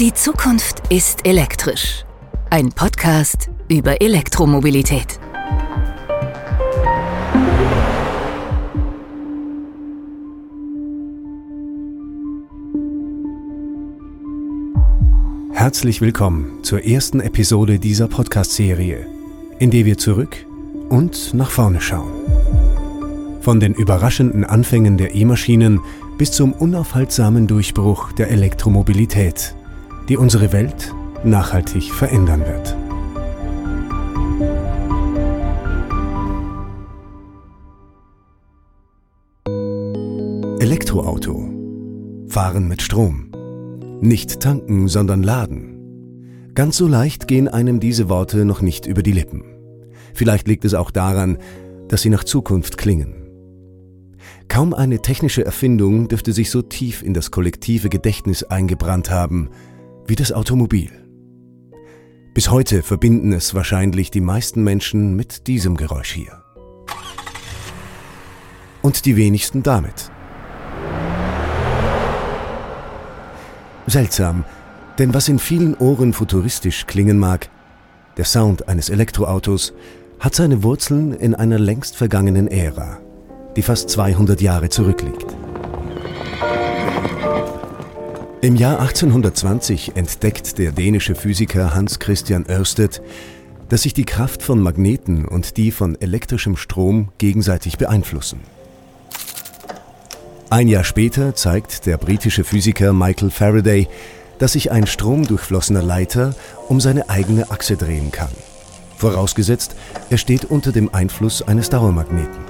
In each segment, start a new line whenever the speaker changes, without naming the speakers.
Die Zukunft ist elektrisch. Ein Podcast über Elektromobilität.
Herzlich willkommen zur ersten Episode dieser Podcast-Serie, in der wir zurück und nach vorne schauen. Von den überraschenden Anfängen der E-Maschinen bis zum unaufhaltsamen Durchbruch der Elektromobilität, die unsere Welt nachhaltig verändern wird. Elektroauto. Fahren mit Strom. Nicht tanken, sondern laden. Ganz so leicht gehen einem diese Worte noch nicht über die Lippen. Vielleicht liegt es auch daran, dass sie nach Zukunft klingen. Kaum eine technische Erfindung dürfte sich so tief in das kollektive Gedächtnis eingebrannt haben wie das Automobil. Bis heute verbinden es wahrscheinlich die meisten Menschen mit diesem Geräusch hier. Und die wenigsten damit. Seltsam, denn was in vielen Ohren futuristisch klingen mag, der Sound eines Elektroautos, hat seine Wurzeln in einer längst vergangenen Ära, die fast 200 Jahre zurückliegt. Im Jahr 1820 entdeckt der dänische Physiker Hans Christian Ørsted, dass sich die Kraft von Magneten und die von elektrischem Strom gegenseitig beeinflussen. Ein Jahr später zeigt der britische Physiker Michael Faraday, dass sich ein stromdurchflossener Leiter um seine eigene Achse drehen kann. Vorausgesetzt, er steht unter dem Einfluss eines Dauermagneten.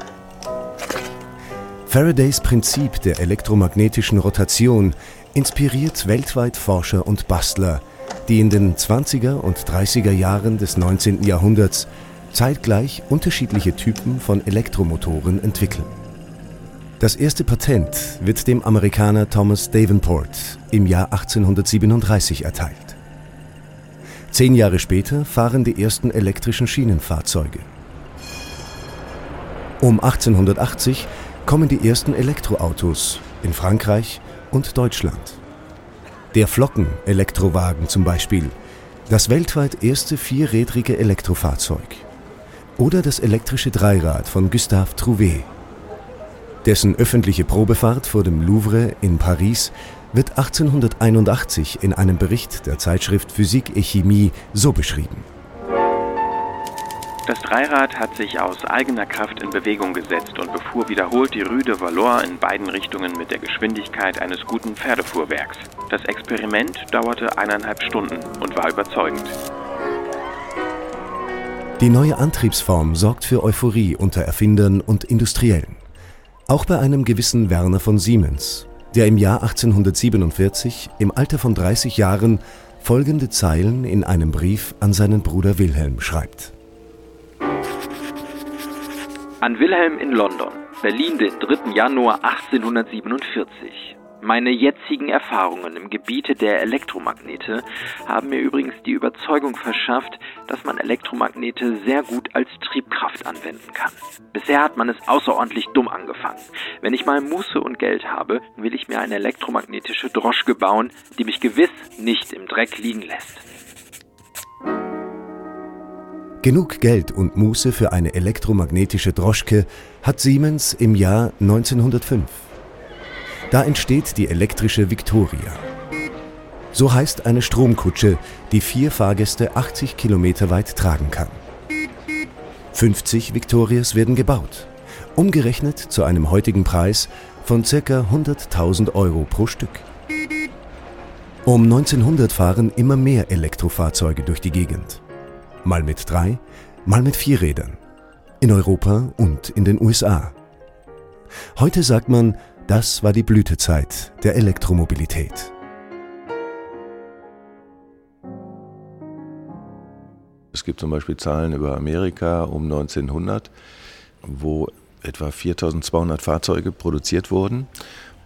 Faradays Prinzip der elektromagnetischen Rotation inspiriert weltweit Forscher und Bastler, die in den 20er und 30er Jahren des 19. Jahrhunderts zeitgleich unterschiedliche Typen von Elektromotoren entwickeln. Das erste Patent wird dem Amerikaner Thomas Davenport im Jahr 1837 erteilt. Zehn Jahre später fahren die ersten elektrischen Schienenfahrzeuge. Um 1880 kommen die ersten Elektroautos in Frankreich und Deutschland. Der Flocken-Elektrowagen zum Beispiel, das weltweit erste vierrädrige Elektrofahrzeug. Oder das elektrische Dreirad von Gustave Trouvé. Dessen öffentliche Probefahrt vor dem Louvre in Paris wird 1881 in einem Bericht der Zeitschrift Physik et Chemie so beschrieben.
Das Dreirad hat sich aus eigener Kraft in Bewegung gesetzt und befuhr wiederholt die Rue de Valois in beiden Richtungen mit der Geschwindigkeit eines guten Pferdefuhrwerks. Das Experiment dauerte eineinhalb Stunden und war überzeugend.
Die neue Antriebsform sorgt für Euphorie unter Erfindern und Industriellen. Auch bei einem gewissen Werner von Siemens, der im Jahr 1847 im Alter von 30 Jahren folgende Zeilen in einem Brief an seinen Bruder Wilhelm schreibt.
An Wilhelm in London, Berlin, den 3. Januar 1847. Meine jetzigen Erfahrungen im Gebiete der Elektromagnete haben mir übrigens die Überzeugung verschafft, dass man Elektromagnete sehr gut als Triebkraft anwenden kann. Bisher hat man es außerordentlich dumm angefangen. Wenn ich mal Muße und Geld habe, will ich mir eine elektromagnetische Droschke bauen, die mich gewiss nicht im Dreck liegen lässt.
Genug Geld und Muße für eine elektromagnetische Droschke hat Siemens im Jahr 1905. Da entsteht die elektrische Victoria. So heißt eine Stromkutsche, die vier Fahrgäste 80 Kilometer weit tragen kann. 50 Victorias werden gebaut, umgerechnet zu einem heutigen Preis von ca. 100.000 Euro pro Stück. Um 1900 fahren immer mehr Elektrofahrzeuge durch die Gegend mal mit drei, mal mit vier Rädern. In Europa und in den USA. Heute sagt man, das war die Blütezeit der Elektromobilität.
Es gibt zum Beispiel Zahlen über Amerika um 1900, wo etwa 4200 Fahrzeuge produziert wurden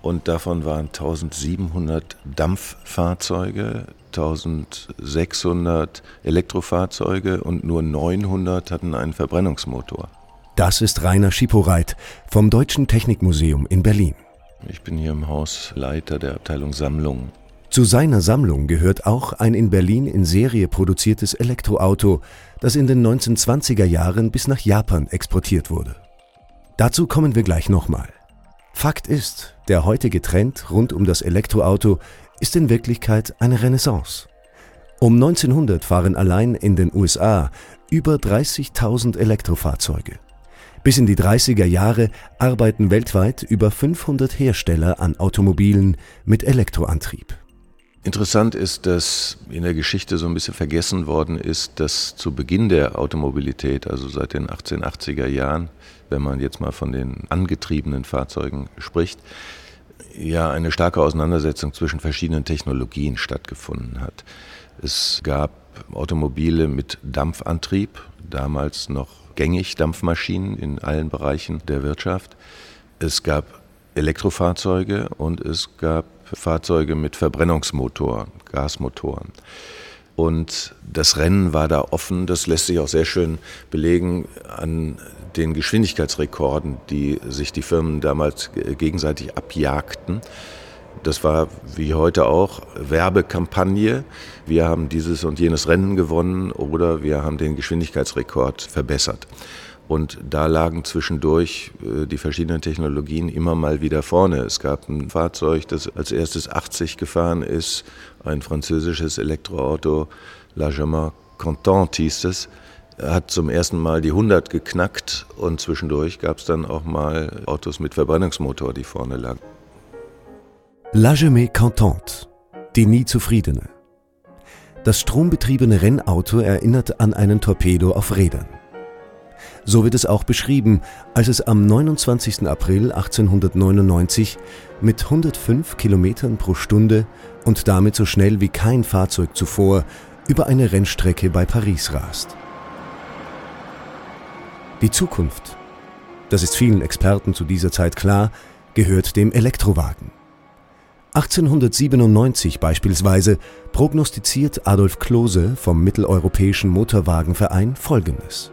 und davon waren 1700 Dampffahrzeuge, 1600 Elektrofahrzeuge und nur 900 hatten einen Verbrennungsmotor.
Das ist Rainer Schiporeit vom Deutschen Technikmuseum in Berlin.
Ich bin hier im Haus Leiter der Abteilung Sammlung.
Zu seiner Sammlung gehört auch ein in Berlin in Serie produziertes Elektroauto, das in den 1920er Jahren bis nach Japan exportiert wurde. Dazu kommen wir gleich nochmal. Fakt ist, der heutige Trend rund um das Elektroauto ist in Wirklichkeit eine Renaissance. Um 1900 fahren allein in den USA über 30.000 Elektrofahrzeuge. Bis in die 30er Jahre arbeiten weltweit über 500 Hersteller an Automobilen mit Elektroantrieb.
Interessant ist, dass in der Geschichte so ein bisschen vergessen worden ist, dass zu Beginn der Automobilität, also seit den 1880er Jahren, wenn man jetzt mal von den angetriebenen Fahrzeugen spricht, ja eine starke Auseinandersetzung zwischen verschiedenen Technologien stattgefunden hat. Es gab Automobile mit Dampfantrieb, damals noch gängig Dampfmaschinen in allen Bereichen der Wirtschaft. Es gab Elektrofahrzeuge und es gab Fahrzeuge mit Verbrennungsmotor, Gasmotoren. Und das Rennen war da offen. Das lässt sich auch sehr schön belegen an den Geschwindigkeitsrekorden, die sich die Firmen damals gegenseitig abjagten. Das war wie heute auch Werbekampagne. Wir haben dieses und jenes Rennen gewonnen oder wir haben den Geschwindigkeitsrekord verbessert. Und da lagen zwischendurch äh, die verschiedenen Technologien immer mal wieder vorne. Es gab ein Fahrzeug, das als erstes 80 gefahren ist, ein französisches Elektroauto, Largement Content hieß es, hat zum ersten Mal die 100 geknackt und zwischendurch gab es dann auch mal Autos mit Verbrennungsmotor, die vorne lagen.
La Jamais Contente, die nie Zufriedene. Das strombetriebene Rennauto erinnert an einen Torpedo auf Rädern. So wird es auch beschrieben, als es am 29. April 1899 mit 105 Kilometern pro Stunde und damit so schnell wie kein Fahrzeug zuvor über eine Rennstrecke bei Paris rast. Die Zukunft, das ist vielen Experten zu dieser Zeit klar, gehört dem Elektrowagen. 1897 beispielsweise prognostiziert Adolf Klose vom Mitteleuropäischen Motorwagenverein Folgendes.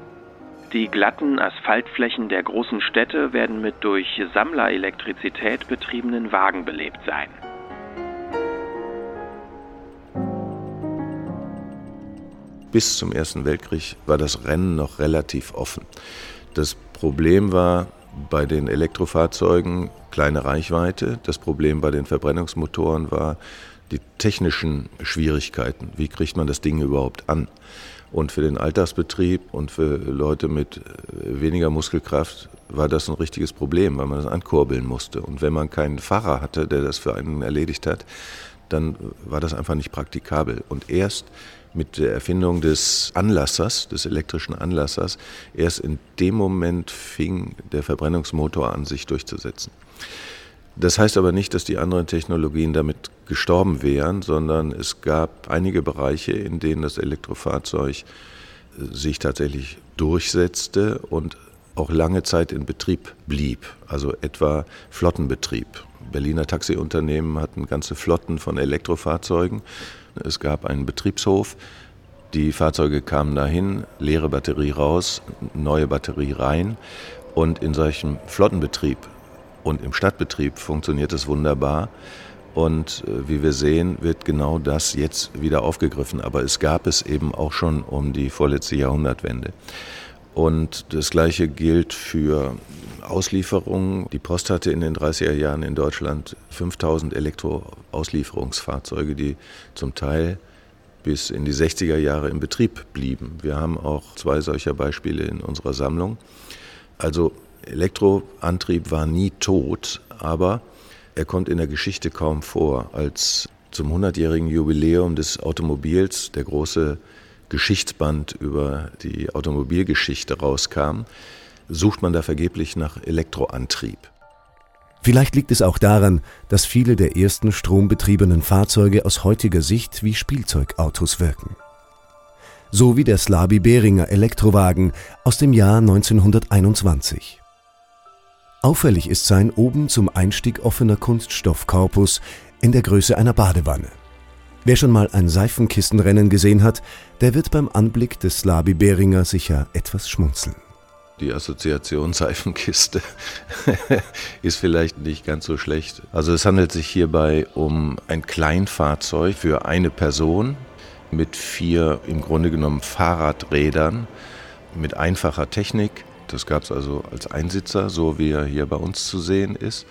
Die glatten Asphaltflächen der großen Städte werden mit durch Sammlerelektrizität betriebenen Wagen belebt sein.
Bis zum Ersten Weltkrieg war das Rennen noch relativ offen. Das Problem war bei den Elektrofahrzeugen kleine Reichweite. Das Problem bei den Verbrennungsmotoren war die technischen Schwierigkeiten. Wie kriegt man das Ding überhaupt an? Und für den Alltagsbetrieb und für Leute mit äh, weniger Muskelkraft war das ein richtiges Problem, weil man das ankurbeln musste. Und wenn man keinen Fahrer hatte, der das für einen erledigt hat, dann war das einfach nicht praktikabel. Und erst mit der Erfindung des Anlassers, des elektrischen Anlassers, erst in dem Moment fing der Verbrennungsmotor an, sich durchzusetzen. Das heißt aber nicht, dass die anderen Technologien damit gestorben wären, sondern es gab einige Bereiche, in denen das Elektrofahrzeug äh, sich tatsächlich durchsetzte und auch lange Zeit in Betrieb blieb, also etwa Flottenbetrieb. Berliner Taxiunternehmen hatten ganze Flotten von Elektrofahrzeugen. Es gab einen Betriebshof, die Fahrzeuge kamen dahin, leere Batterie raus, neue Batterie rein. Und in solchem Flottenbetrieb und im Stadtbetrieb funktioniert es wunderbar. Und äh, wie wir sehen, wird genau das jetzt wieder aufgegriffen. Aber es gab es eben auch schon um die vorletzte Jahrhundertwende. Und das Gleiche gilt für Auslieferungen. Die Post hatte in den 30er Jahren in Deutschland 5000 Elektroauslieferungsfahrzeuge, die zum Teil bis in die 60er Jahre im Betrieb blieben. Wir haben auch zwei solcher Beispiele in unserer Sammlung. Also Elektroantrieb war nie tot, aber er kommt in der Geschichte kaum vor. Als zum 100-jährigen Jubiläum des Automobils der große Geschichtsband über die Automobilgeschichte rauskam, sucht man da vergeblich nach Elektroantrieb.
Vielleicht liegt es auch daran, dass viele der ersten strombetriebenen Fahrzeuge aus heutiger Sicht wie Spielzeugautos wirken. So wie der Slabi Behringer Elektrowagen aus dem Jahr 1921. Auffällig ist sein oben zum Einstieg offener Kunststoffkorpus in der Größe einer Badewanne. Wer schon mal ein Seifenkistenrennen gesehen hat, der wird beim Anblick des Slabi Behringer sicher etwas schmunzeln.
Die Assoziation Seifenkiste ist vielleicht nicht ganz so schlecht. Also es handelt sich hierbei um ein Kleinfahrzeug für eine Person mit vier im Grunde genommen Fahrradrädern mit einfacher Technik. Das gab es also als Einsitzer, so wie er hier bei uns zu sehen ist,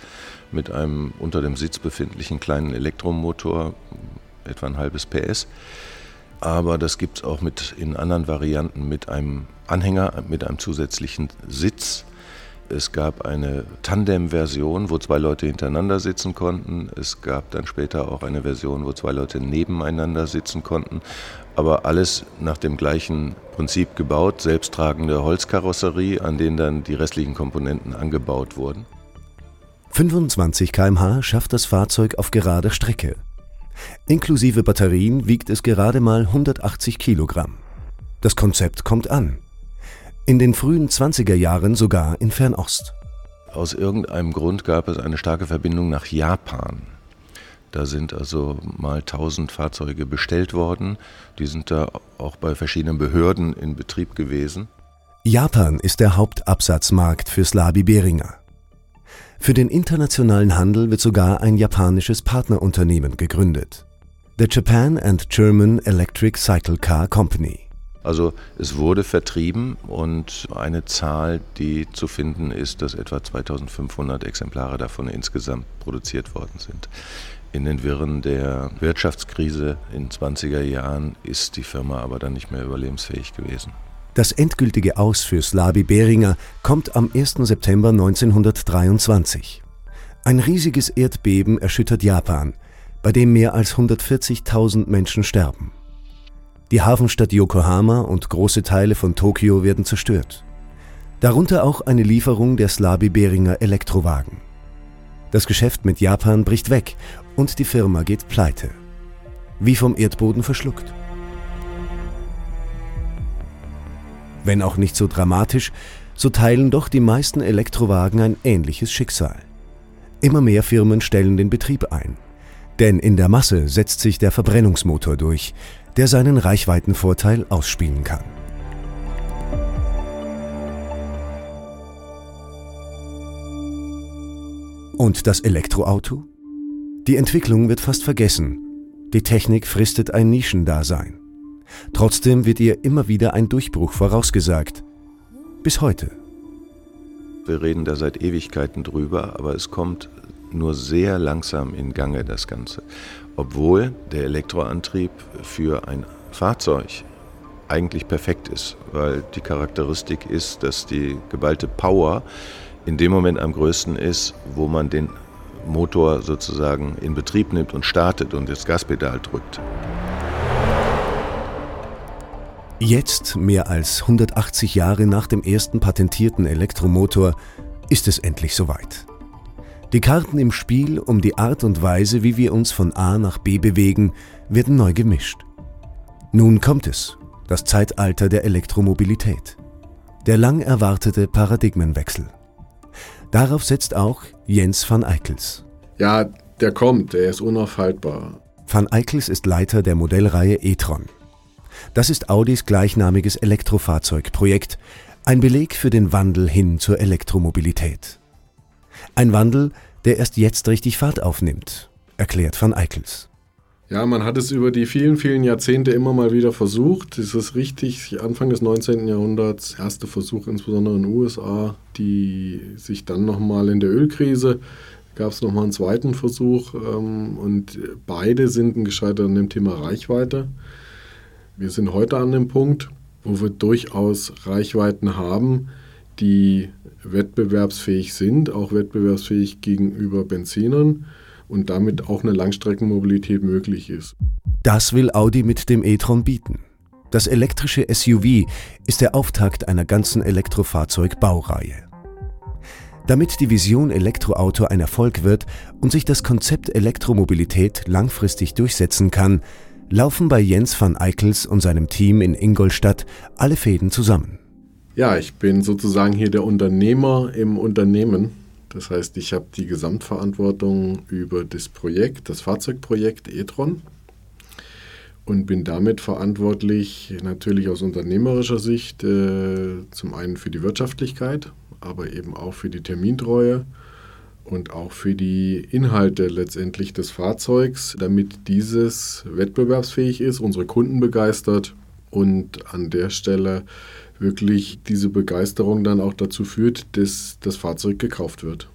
mit einem unter dem Sitz befindlichen kleinen Elektromotor, etwa ein halbes PS aber das gibt es auch mit in anderen Varianten mit einem Anhänger, mit einem zusätzlichen Sitz. Es gab eine Tandem-Version, wo zwei Leute hintereinander sitzen konnten. Es gab dann später auch eine Version, wo zwei Leute nebeneinander sitzen konnten. Aber alles nach dem gleichen Prinzip gebaut, selbsttragende Holzkarosserie, an denen dann die restlichen Komponenten angebaut wurden.
25 km/h schafft das Fahrzeug auf gerader Strecke. Inklusive Batterien wiegt es gerade mal 180 Kilogramm. Das Konzept kommt an. In den frühen 20er Jahren sogar in Fernost.
Aus irgendeinem Grund gab es eine starke Verbindung nach Japan. Da sind also mal 1000 Fahrzeuge bestellt worden. Die sind da auch bei verschiedenen Behörden in Betrieb gewesen.
Japan ist der Hauptabsatzmarkt für Slabi Beringer. Für den internationalen Handel wird sogar ein japanisches Partnerunternehmen gegründet. The Japan and German Electric Cycle Car Company.
Also es wurde vertrieben und eine Zahl, die zu finden ist, dass etwa 2500 Exemplare davon insgesamt produziert worden sind. In den Wirren der Wirtschaftskrise in 20er Jahren ist die Firma aber dann nicht mehr überlebensfähig gewesen.
Das endgültige Aus für Slabi Beringer kommt am 1. September 1923. Ein riesiges Erdbeben erschüttert Japan, bei dem mehr als 140.000 Menschen sterben. Die Hafenstadt Yokohama und große Teile von Tokio werden zerstört. Darunter auch eine Lieferung der Slabi Beringer Elektrowagen. Das Geschäft mit Japan bricht weg und die Firma geht pleite. Wie vom Erdboden verschluckt. Wenn auch nicht so dramatisch, so teilen doch die meisten Elektrowagen ein ähnliches Schicksal. Immer mehr Firmen stellen den Betrieb ein. Denn in der Masse setzt sich der Verbrennungsmotor durch, der seinen Reichweitenvorteil ausspielen kann. Und das Elektroauto? Die Entwicklung wird fast vergessen. Die Technik fristet ein Nischendasein. Trotzdem wird ihr immer wieder ein Durchbruch vorausgesagt. Bis heute.
Wir reden da seit Ewigkeiten drüber, aber es kommt nur sehr langsam in Gange, das Ganze. Obwohl der Elektroantrieb für ein Fahrzeug eigentlich perfekt ist, weil die Charakteristik ist, dass die geballte Power in dem Moment am größten ist, wo man den Motor sozusagen in Betrieb nimmt und startet und das Gaspedal drückt.
Jetzt, mehr als 180 Jahre nach dem ersten patentierten Elektromotor, ist es endlich soweit. Die Karten im Spiel um die Art und Weise, wie wir uns von A nach B bewegen, werden neu gemischt. Nun kommt es, das Zeitalter der Elektromobilität. Der lang erwartete Paradigmenwechsel. Darauf setzt auch Jens van Eickels.
Ja, der kommt, der ist unaufhaltbar.
Van Eickels ist Leiter der Modellreihe e-tron. Das ist Audis gleichnamiges Elektrofahrzeugprojekt, ein Beleg für den Wandel hin zur Elektromobilität. Ein Wandel, der erst jetzt richtig Fahrt aufnimmt, erklärt van Eickels.
Ja, man hat es über die vielen, vielen Jahrzehnte immer mal wieder versucht. Es ist richtig, Anfang des 19. Jahrhunderts, erste Versuch insbesondere in den USA, die sich dann nochmal in der Ölkrise gab es nochmal einen zweiten Versuch ähm, und beide sind gescheitert an dem Thema Reichweite. Wir sind heute an dem Punkt, wo wir durchaus Reichweiten haben, die wettbewerbsfähig sind, auch wettbewerbsfähig gegenüber Benzinern und damit auch eine Langstreckenmobilität möglich ist.
Das will Audi mit dem e-tron bieten. Das elektrische SUV ist der Auftakt einer ganzen Elektrofahrzeugbaureihe. Damit die Vision Elektroauto ein Erfolg wird und sich das Konzept Elektromobilität langfristig durchsetzen kann, laufen bei Jens van Eickels und seinem Team in Ingolstadt alle Fäden zusammen.
Ja, ich bin sozusagen hier der Unternehmer im Unternehmen. Das heißt, ich habe die Gesamtverantwortung über das Projekt, das Fahrzeugprojekt e-tron. und bin damit verantwortlich natürlich aus unternehmerischer Sicht äh, zum einen für die Wirtschaftlichkeit, aber eben auch für die Termintreue und auch für die Inhalte letztendlich des Fahrzeugs, damit dieses wettbewerbsfähig ist, unsere Kunden begeistert und an der Stelle wirklich diese Begeisterung dann auch dazu führt, dass das Fahrzeug gekauft wird.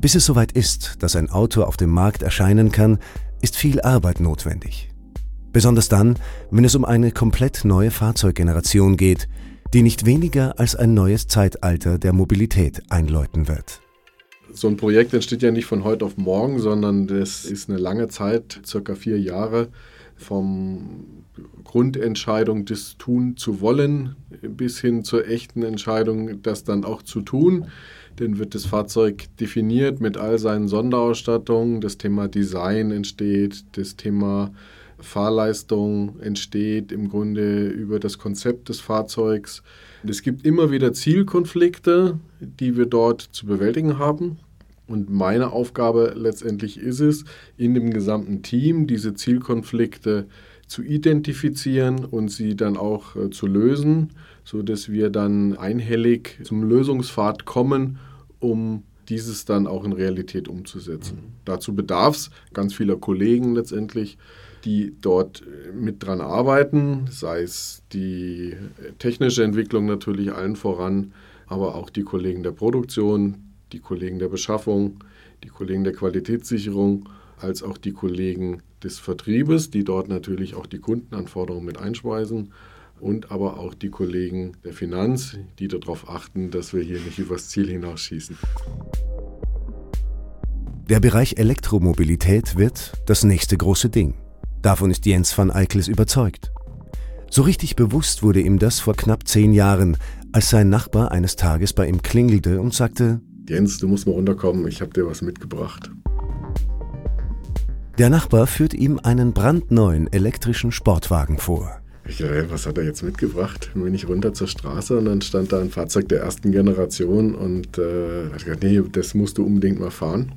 Bis es soweit ist, dass ein Auto auf dem Markt erscheinen kann, ist viel Arbeit notwendig. Besonders dann, wenn es um eine komplett neue Fahrzeuggeneration geht, die nicht weniger als ein neues Zeitalter der Mobilität einläuten wird.
So ein Projekt entsteht ja nicht von heute auf morgen, sondern das ist eine lange Zeit, circa vier Jahre, vom Grundentscheidung, das tun zu wollen, bis hin zur echten Entscheidung, das dann auch zu tun. Dann wird das Fahrzeug definiert mit all seinen Sonderausstattungen. Das Thema Design entsteht, das Thema Fahrleistung entsteht im Grunde über das Konzept des Fahrzeugs. Es gibt immer wieder Zielkonflikte, die wir dort zu bewältigen haben. Und meine Aufgabe letztendlich ist es, in dem gesamten Team diese Zielkonflikte zu identifizieren und sie dann auch äh, zu lösen, sodass wir dann einhellig zum Lösungspfad kommen, um dieses dann auch in Realität umzusetzen. Mhm. Dazu bedarf es ganz vieler Kollegen letztendlich, die dort äh, mit dran arbeiten, sei es die technische Entwicklung natürlich allen voran, aber auch die Kollegen der Produktion, die Kollegen der Beschaffung, die Kollegen der Qualitätssicherung, als auch die Kollegen des Vertriebes, die dort natürlich auch die Kundenanforderungen mit einspeisen und aber auch die Kollegen der Finanz, die darauf achten, dass wir hier nicht übers Ziel hinausschießen.
Der Bereich Elektromobilität wird das nächste große Ding. Davon ist Jens van Eickels überzeugt. So richtig bewusst wurde ihm das vor knapp zehn Jahren, als sein Nachbar eines Tages bei ihm klingelte und sagte,
Jens, du musst mal runterkommen, ich habe dir was mitgebracht.
Der Nachbar führt ihm einen brandneuen elektrischen Sportwagen vor.
Ich dachte, was hat er jetzt mitgebracht? Dann bin ich runter zur Straße und dann stand da ein Fahrzeug der ersten Generation und äh, ich dachte, nee, das musst du unbedingt mal fahren.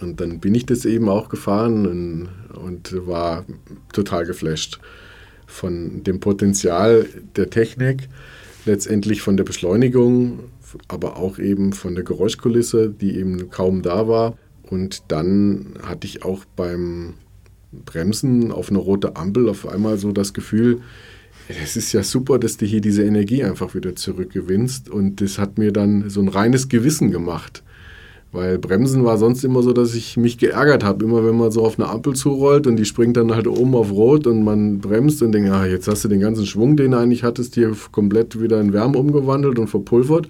Und dann bin ich das eben auch gefahren und, und war total geflasht von dem Potenzial der Technik, letztendlich von der Beschleunigung, aber auch eben von der Geräuschkulisse, die eben kaum da war. Und dann hatte ich auch beim Bremsen auf eine rote Ampel auf einmal so das Gefühl, es ist ja super, dass du hier diese Energie einfach wieder zurückgewinnst. Und das hat mir dann so ein reines Gewissen gemacht. Weil Bremsen war sonst immer so, dass ich mich geärgert habe. Immer wenn man so auf eine Ampel zurollt und die springt dann halt oben auf Rot und man bremst und denkt, ah, jetzt hast du den ganzen Schwung, den du eigentlich hattest, hier komplett wieder in Wärme umgewandelt und verpulvert.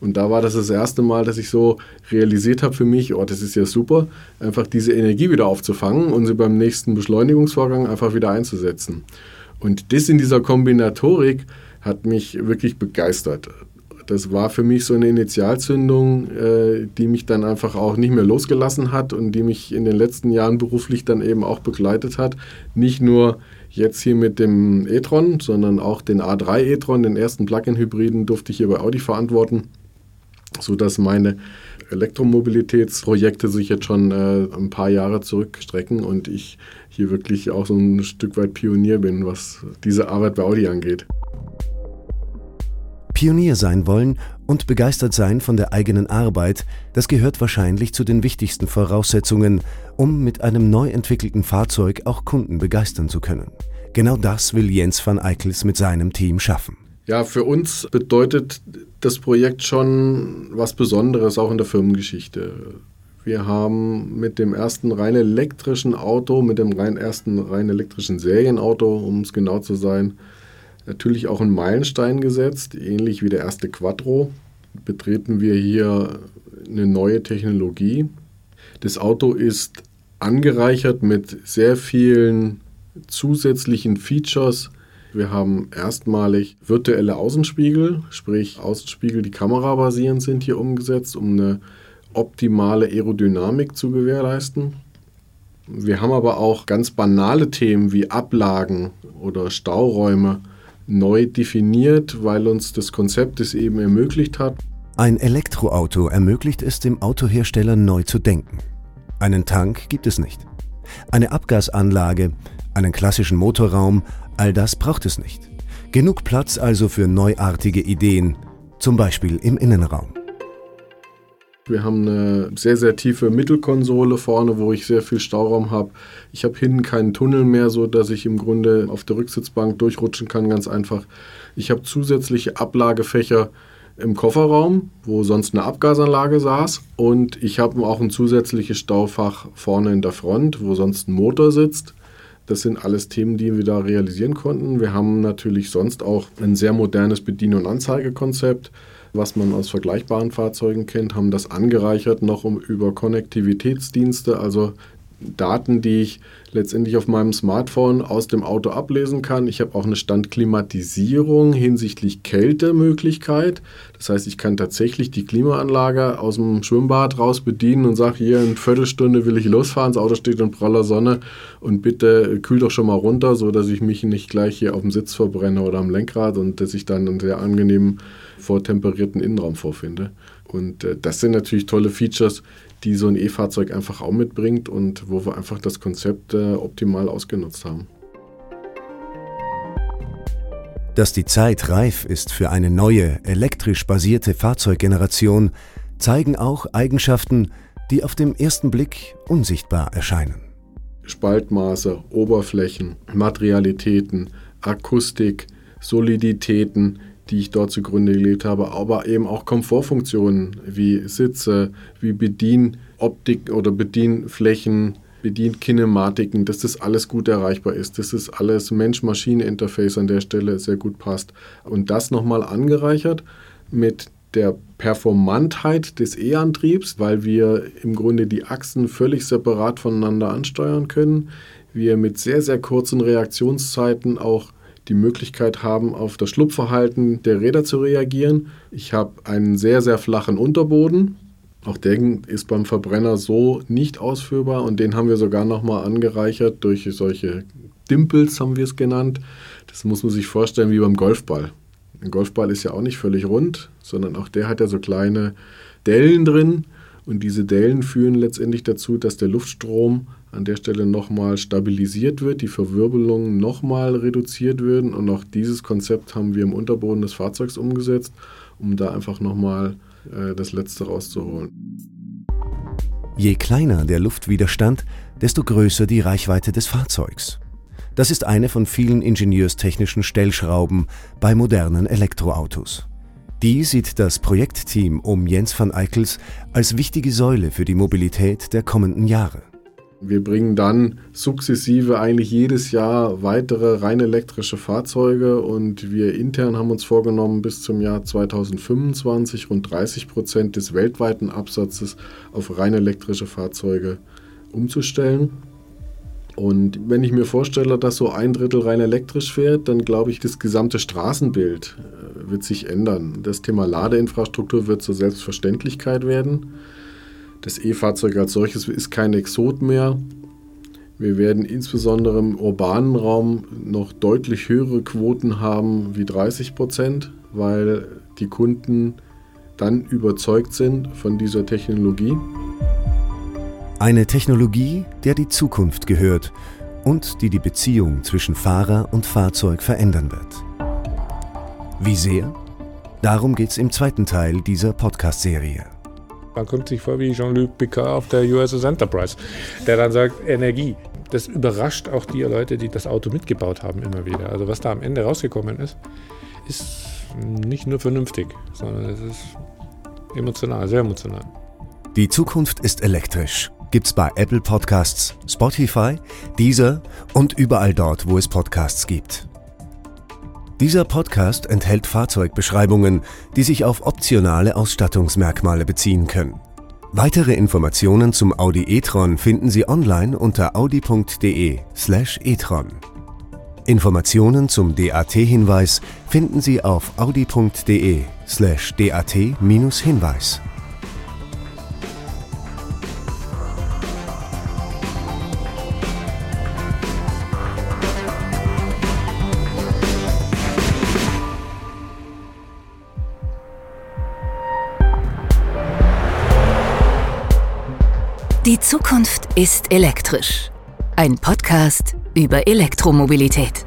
Und da war das das erste Mal, dass ich so realisiert habe für mich, oh, das ist ja super, einfach diese Energie wieder aufzufangen und sie beim nächsten Beschleunigungsvorgang einfach wieder einzusetzen. Und das in dieser Kombinatorik hat mich wirklich begeistert das war für mich so eine Initialzündung, äh, die mich dann einfach auch nicht mehr losgelassen hat und die mich in den letzten Jahren beruflich dann eben auch begleitet hat. Nicht nur jetzt hier mit dem e-tron, sondern auch den A3 e-tron, den ersten Plug-in-Hybriden, durfte ich hier bei Audi verantworten, sodass meine Elektromobilitätsprojekte sich jetzt schon äh, ein paar Jahre zurückstrecken und ich hier wirklich auch so ein Stück weit Pionier bin, was diese Arbeit bei Audi angeht.
Pionier sein wollen und begeistert sein von der eigenen Arbeit, das gehört wahrscheinlich zu den wichtigsten Voraussetzungen, um mit einem neu entwickelten Fahrzeug auch Kunden begeistern zu können. Genau das will Jens van Eickels mit seinem Team schaffen.
Ja, für uns bedeutet das Projekt schon was Besonderes, auch in der Firmengeschichte. Wir haben mit dem ersten rein elektrischen Auto, mit dem rein ersten rein elektrischen Serienauto, um es genau zu sein, natürlich auch einen Meilenstein gesetzt, ähnlich wie der erste Quattro. Betreten wir hier eine neue Technologie. Das Auto ist angereichert mit sehr vielen zusätzlichen Features. Wir haben erstmalig virtuelle Außenspiegel, sprich Außenspiegel, die kamerabasierend sind, hier umgesetzt, um eine optimale Aerodynamik zu gewährleisten. Wir haben aber auch ganz banale Themen wie Ablagen oder Stauräume neu definiert, weil uns das Konzept es eben ermöglicht hat.
Ein Elektroauto ermöglicht es dem Autohersteller neu zu denken. Einen Tank gibt es nicht. Eine Abgasanlage, einen klassischen Motorraum, all das braucht es nicht. Genug Platz also für neuartige Ideen, zum Beispiel im Innenraum.
Wir haben eine sehr, sehr tiefe Mittelkonsole vorne, wo ich sehr viel Stauraum habe. Ich habe hinten keinen Tunnel mehr, so dass ich im Grunde auf der Rücksitzbank durchrutschen kann, ganz einfach. Ich habe zusätzliche Ablagefächer im Kofferraum, wo sonst eine Abgasanlage saß. Und ich habe auch ein zusätzliches Staufach vorne in der Front, wo sonst ein Motor sitzt. Das sind alles Themen, die wir da realisieren konnten. Wir haben natürlich sonst auch ein sehr modernes Bedien- und Anzeigekonzept was man aus vergleichbaren Fahrzeugen kennt, haben das angereichert noch um über Konnektivitätsdienste, also Daten, die ich letztendlich auf meinem Smartphone aus dem Auto ablesen kann. Ich habe auch eine Standklimatisierung hinsichtlich Kältemöglichkeit. Das heißt, ich kann tatsächlich die Klimaanlage aus dem Schwimmbad raus bedienen und sage, hier in Viertelstunde will ich losfahren, das Auto steht in praller Sonne und bitte kühl doch schon mal runter, sodass ich mich nicht gleich hier auf dem Sitz verbrenne oder am Lenkrad und dass ich dann einen sehr angenehmen vortemperierten Innenraum vorfinde. Und äh, das sind natürlich tolle Features, die so ein E-Fahrzeug einfach auch mitbringt und wo wir einfach das Konzept äh, optimal ausgenutzt haben.
Dass die Zeit reif ist für eine neue, elektrisch basierte Fahrzeuggeneration, zeigen auch Eigenschaften, die auf dem ersten Blick unsichtbar erscheinen.
Spaltmaße, Oberflächen, Materialitäten, Akustik, Soliditäten, die ich dort zugrunde gelegt habe, aber eben auch Komfortfunktionen wie Sitze, wie Bedienoptik oder Bedienflächen, Bedienkinematiken, dass das alles gut erreichbar ist, dass das alles Mensch-Maschine-Interface an der Stelle sehr gut passt. Und das nochmal angereichert mit der Performantheit des E-Antriebs, weil wir im Grunde die Achsen völlig separat voneinander ansteuern können. Wir mit sehr, sehr kurzen Reaktionszeiten auch die Möglichkeit haben, auf das Schlupfverhalten der Räder zu reagieren. Ich habe einen sehr, sehr flachen Unterboden. Auch der ist beim Verbrenner so nicht ausführbar und den haben wir sogar nochmal angereichert durch solche Dimpels, haben wir es genannt. Das muss man sich vorstellen wie beim Golfball. Ein Golfball ist ja auch nicht völlig rund, sondern auch der hat ja so kleine Dellen drin und diese Dellen führen letztendlich dazu, dass der Luftstrom an der Stelle nochmal stabilisiert wird, die Verwirbelungen nochmal reduziert werden. Und auch dieses Konzept haben wir im Unterboden des Fahrzeugs umgesetzt, um da einfach nochmal äh, das Letzte rauszuholen.
Je kleiner der Luftwiderstand, desto größer die Reichweite des Fahrzeugs. Das ist eine von vielen ingenieurstechnischen Stellschrauben bei modernen Elektroautos. Die sieht das Projektteam um Jens van Eickels als wichtige Säule für die Mobilität der kommenden Jahre.
Wir bringen dann sukzessive eigentlich jedes Jahr weitere rein elektrische Fahrzeuge und wir intern haben uns vorgenommen, bis zum Jahr 2025 rund 30 Prozent des weltweiten Absatzes auf rein elektrische Fahrzeuge umzustellen. Und wenn ich mir vorstelle, dass so ein Drittel rein elektrisch fährt, dann glaube ich, das gesamte Straßenbild äh, wird sich ändern. Das Thema Ladeinfrastruktur wird zur Selbstverständlichkeit werden. Das E-Fahrzeug als solches ist kein Exot mehr. Wir werden insbesondere im urbanen Raum noch deutlich höhere Quoten haben wie 30 Prozent, weil die Kunden dann überzeugt sind von dieser Technologie.
Eine Technologie, der die Zukunft gehört und die die Beziehung zwischen Fahrer und Fahrzeug verändern wird. Wie sehr? Darum geht es im zweiten Teil dieser Podcast-Serie.
Man kommt sich vor wie Jean-Luc Picard auf der USS Enterprise, der dann sagt, Energie. Das überrascht auch die Leute, die das Auto mitgebaut haben, immer wieder. Also was da am Ende rausgekommen ist, ist nicht nur vernünftig, sondern es ist emotional, sehr emotional.
Die Zukunft ist elektrisch. Gibt's bei Apple Podcasts, Spotify, Deezer und überall dort, wo es Podcasts gibt. Dieser Podcast enthält Fahrzeugbeschreibungen, die sich auf optionale Ausstattungsmerkmale beziehen können. Weitere Informationen zum Audi e-tron finden Sie online unter audi.de/e-tron. Informationen zum DAT-Hinweis finden Sie auf audi.de/dat-hinweis.
Zukunft ist elektrisch. Ein Podcast über Elektromobilität.